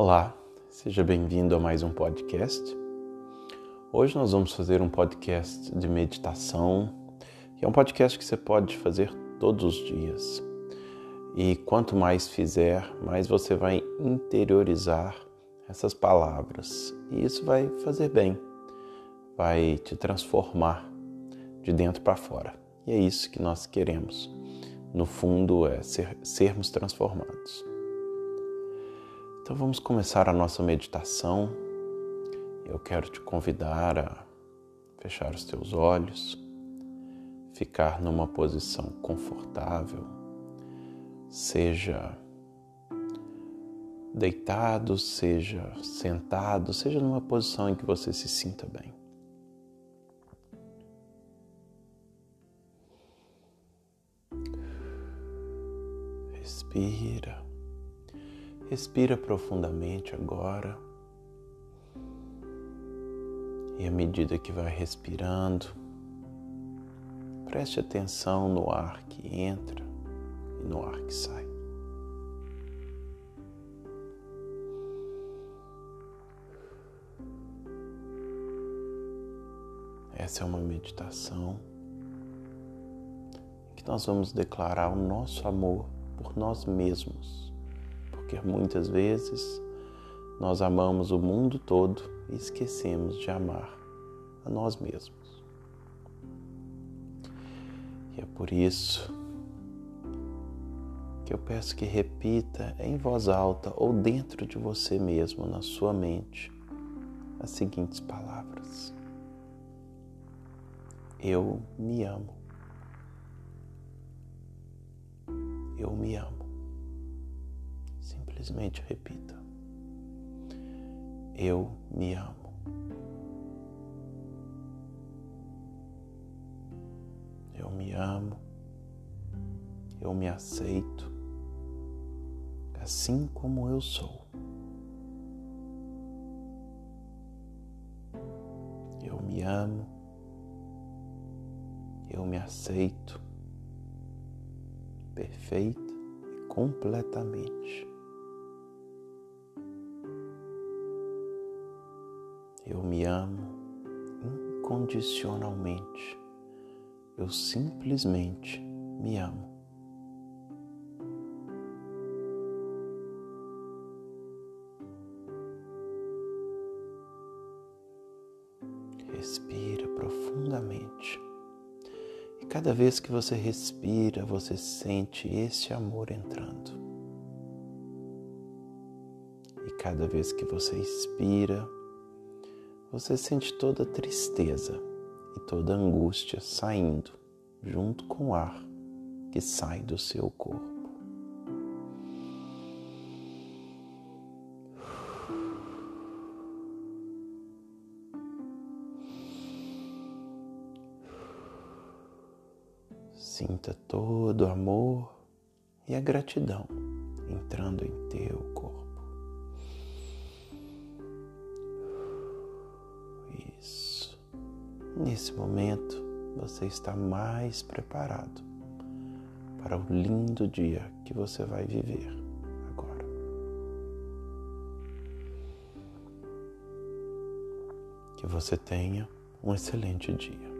Olá, seja bem-vindo a mais um podcast. Hoje nós vamos fazer um podcast de meditação, que é um podcast que você pode fazer todos os dias. E quanto mais fizer, mais você vai interiorizar essas palavras. E isso vai fazer bem, vai te transformar de dentro para fora. E é isso que nós queremos. No fundo, é ser, sermos transformados. Então vamos começar a nossa meditação. Eu quero te convidar a fechar os teus olhos, ficar numa posição confortável, seja deitado, seja sentado, seja numa posição em que você se sinta bem. Respira. Respira profundamente agora. E à medida que vai respirando, preste atenção no ar que entra e no ar que sai. Essa é uma meditação em que nós vamos declarar o nosso amor por nós mesmos porque muitas vezes nós amamos o mundo todo e esquecemos de amar a nós mesmos. E é por isso que eu peço que repita em voz alta ou dentro de você mesmo, na sua mente, as seguintes palavras: Eu me amo. Eu me amo. Simplesmente repita. Eu me amo. Eu me amo. Eu me aceito assim como eu sou. Eu me amo. Eu me aceito perfeita e completamente. Eu me amo incondicionalmente. Eu simplesmente me amo. Respira profundamente. E cada vez que você respira, você sente esse amor entrando. E cada vez que você expira, você sente toda tristeza e toda angústia saindo junto com o ar que sai do seu corpo. Sinta todo o amor e a gratidão entrando em teu corpo. Nesse momento, você está mais preparado para o lindo dia que você vai viver agora. Que você tenha um excelente dia.